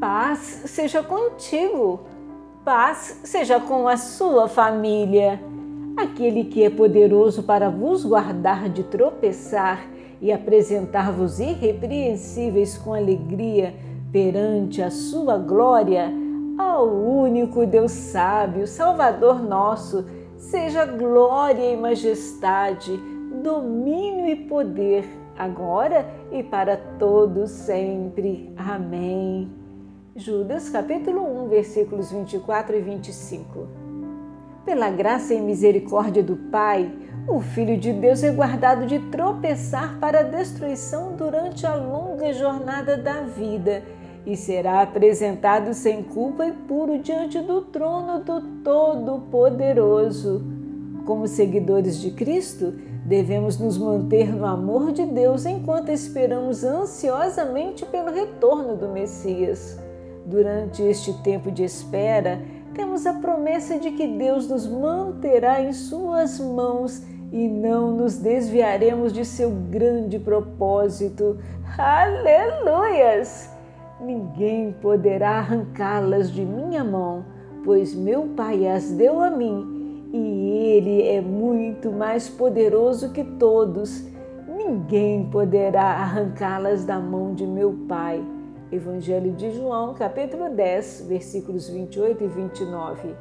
Paz seja contigo, paz seja com a sua família. Aquele que é poderoso para vos guardar de tropeçar e apresentar-vos irrepreensíveis com alegria perante a sua glória, ao único Deus sábio, Salvador nosso, seja glória e majestade, domínio e poder, agora e para todos sempre. Amém. Judas capítulo 1, versículos 24 e 25. Pela graça e misericórdia do Pai, o Filho de Deus é guardado de tropeçar para a destruição durante a longa jornada da vida e será apresentado sem culpa e puro diante do trono do Todo-Poderoso. Como seguidores de Cristo, devemos nos manter no amor de Deus enquanto esperamos ansiosamente pelo retorno do Messias. Durante este tempo de espera, temos a promessa de que Deus nos manterá em Suas mãos e não nos desviaremos de seu grande propósito. Aleluias! ninguém poderá arrancá-las de minha mão, pois meu Pai as deu a mim e Ele é muito mais poderoso que todos. Ninguém poderá arrancá-las da mão de meu Pai. Evangelho de João, capítulo 10, versículos 28 e 29.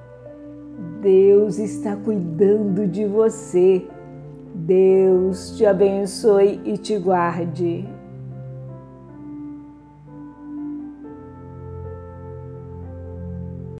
Deus está cuidando de você. Deus te abençoe e te guarde.